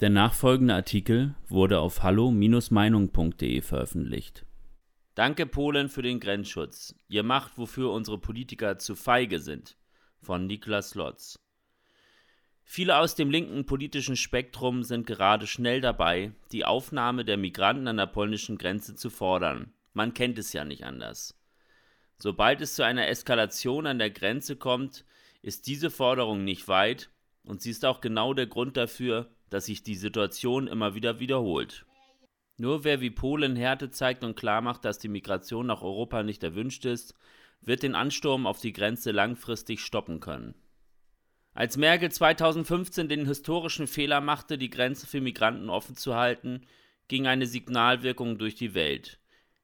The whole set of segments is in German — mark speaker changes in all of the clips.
Speaker 1: Der nachfolgende Artikel wurde auf hallo-meinung.de veröffentlicht.
Speaker 2: Danke Polen für den Grenzschutz. Ihr macht, wofür unsere Politiker zu feige sind. Von Niklas Lotz. Viele aus dem linken politischen Spektrum sind gerade schnell dabei, die Aufnahme der Migranten an der polnischen Grenze zu fordern. Man kennt es ja nicht anders. Sobald es zu einer Eskalation an der Grenze kommt, ist diese Forderung nicht weit und sie ist auch genau der Grund dafür, dass sich die Situation immer wieder wiederholt. Nur wer wie Polen Härte zeigt und klarmacht, dass die Migration nach Europa nicht erwünscht ist, wird den Ansturm auf die Grenze langfristig stoppen können. Als Merkel 2015 den historischen Fehler machte, die Grenze für Migranten offen zu halten, ging eine Signalwirkung durch die Welt,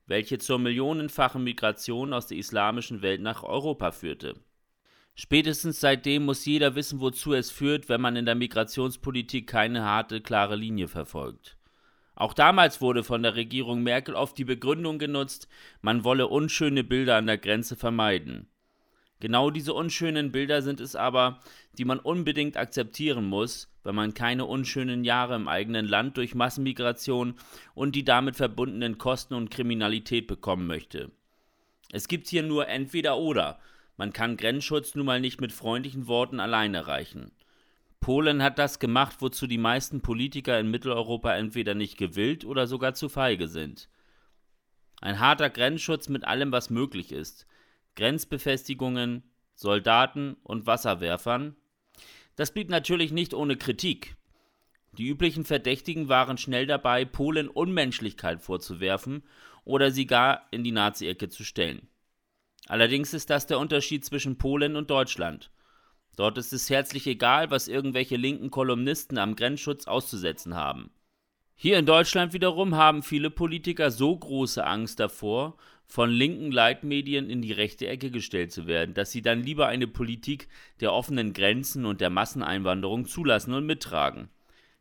Speaker 2: welche zur millionenfachen Migration aus der islamischen Welt nach Europa führte. Spätestens seitdem muss jeder wissen, wozu es führt, wenn man in der Migrationspolitik keine harte, klare Linie verfolgt. Auch damals wurde von der Regierung Merkel oft die Begründung genutzt, man wolle unschöne Bilder an der Grenze vermeiden. Genau diese unschönen Bilder sind es aber, die man unbedingt akzeptieren muss, wenn man keine unschönen Jahre im eigenen Land durch Massenmigration und die damit verbundenen Kosten und Kriminalität bekommen möchte. Es gibt hier nur entweder oder, man kann Grenzschutz nun mal nicht mit freundlichen Worten allein erreichen. Polen hat das gemacht, wozu die meisten Politiker in Mitteleuropa entweder nicht gewillt oder sogar zu feige sind. Ein harter Grenzschutz mit allem, was möglich ist. Grenzbefestigungen, Soldaten und Wasserwerfern. Das blieb natürlich nicht ohne Kritik. Die üblichen Verdächtigen waren schnell dabei, Polen Unmenschlichkeit vorzuwerfen oder sie gar in die Nazi-Ecke zu stellen. Allerdings ist das der Unterschied zwischen Polen und Deutschland. Dort ist es herzlich egal, was irgendwelche linken Kolumnisten am Grenzschutz auszusetzen haben. Hier in Deutschland wiederum haben viele Politiker so große Angst davor, von linken Leitmedien in die rechte Ecke gestellt zu werden, dass sie dann lieber eine Politik der offenen Grenzen und der Masseneinwanderung zulassen und mittragen.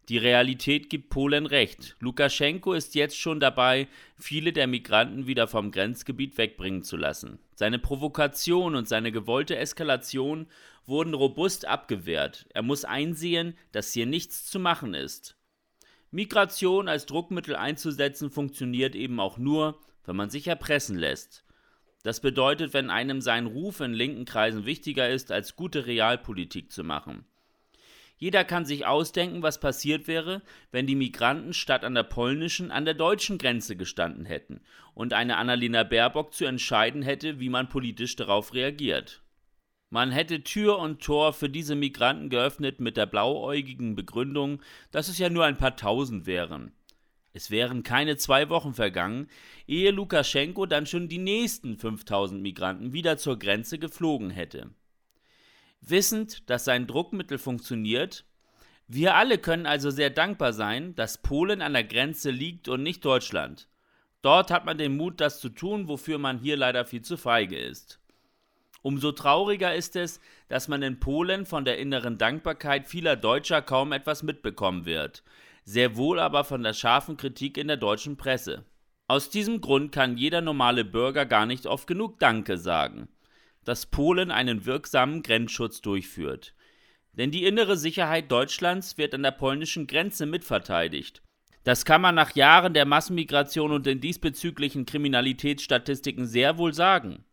Speaker 2: Die Realität gibt Polen recht. Lukaschenko ist jetzt schon dabei, viele der Migranten wieder vom Grenzgebiet wegbringen zu lassen. Seine Provokation und seine gewollte Eskalation wurden robust abgewehrt. Er muss einsehen, dass hier nichts zu machen ist. Migration als Druckmittel einzusetzen funktioniert eben auch nur, wenn man sich erpressen lässt. Das bedeutet, wenn einem sein Ruf in linken Kreisen wichtiger ist, als gute Realpolitik zu machen. Jeder kann sich ausdenken, was passiert wäre, wenn die Migranten statt an der polnischen an der deutschen Grenze gestanden hätten und eine Annalena Baerbock zu entscheiden hätte, wie man politisch darauf reagiert. Man hätte Tür und Tor für diese Migranten geöffnet mit der blauäugigen Begründung, dass es ja nur ein paar tausend wären. Es wären keine zwei Wochen vergangen, ehe Lukaschenko dann schon die nächsten 5000 Migranten wieder zur Grenze geflogen hätte wissend, dass sein Druckmittel funktioniert. Wir alle können also sehr dankbar sein, dass Polen an der Grenze liegt und nicht Deutschland. Dort hat man den Mut, das zu tun, wofür man hier leider viel zu feige ist. Umso trauriger ist es, dass man in Polen von der inneren Dankbarkeit vieler Deutscher kaum etwas mitbekommen wird, sehr wohl aber von der scharfen Kritik in der deutschen Presse. Aus diesem Grund kann jeder normale Bürger gar nicht oft genug Danke sagen dass Polen einen wirksamen Grenzschutz durchführt. Denn die innere Sicherheit Deutschlands wird an der polnischen Grenze mitverteidigt. Das kann man nach Jahren der Massenmigration und den diesbezüglichen Kriminalitätsstatistiken sehr wohl sagen.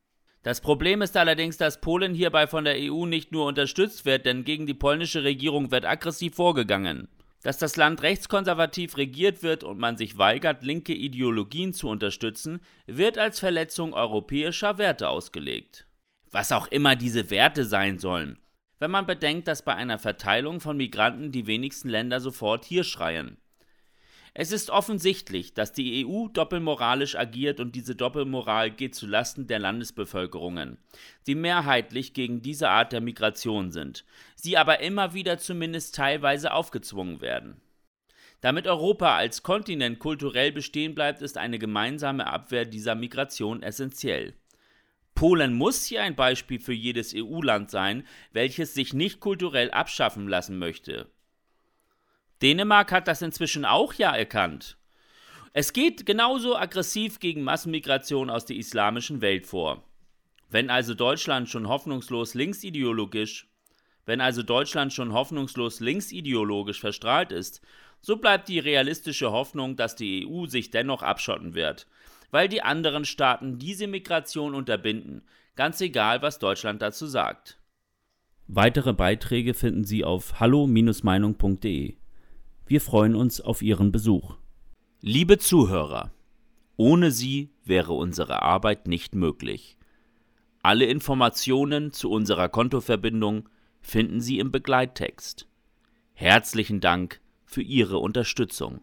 Speaker 2: Das Problem ist allerdings, dass Polen hierbei von der EU nicht nur unterstützt wird, denn gegen die polnische Regierung wird aggressiv vorgegangen. Dass das Land rechtskonservativ regiert wird und man sich weigert, linke Ideologien zu unterstützen, wird als Verletzung europäischer Werte ausgelegt was auch immer diese Werte sein sollen, wenn man bedenkt, dass bei einer Verteilung von Migranten die wenigsten Länder sofort hier schreien. Es ist offensichtlich, dass die EU doppelmoralisch agiert und diese Doppelmoral geht zu Lasten der Landesbevölkerungen, die mehrheitlich gegen diese Art der Migration sind, sie aber immer wieder zumindest teilweise aufgezwungen werden. Damit Europa als Kontinent kulturell bestehen bleibt, ist eine gemeinsame Abwehr dieser Migration essentiell. Polen muss hier ein Beispiel für jedes EU-Land sein, welches sich nicht kulturell abschaffen lassen möchte. Dänemark hat das inzwischen auch ja erkannt. Es geht genauso aggressiv gegen Massenmigration aus der islamischen Welt vor. Wenn also Deutschland schon hoffnungslos linksideologisch, Wenn also Deutschland schon hoffnungslos linksideologisch verstrahlt ist, so bleibt die realistische Hoffnung, dass die EU sich dennoch abschotten wird, weil die anderen Staaten diese Migration unterbinden, ganz egal, was Deutschland dazu sagt.
Speaker 1: Weitere Beiträge finden Sie auf hallo-meinung.de. Wir freuen uns auf Ihren Besuch.
Speaker 2: Liebe Zuhörer, ohne Sie wäre unsere Arbeit nicht möglich. Alle Informationen zu unserer Kontoverbindung finden Sie im Begleittext. Herzlichen Dank für Ihre Unterstützung.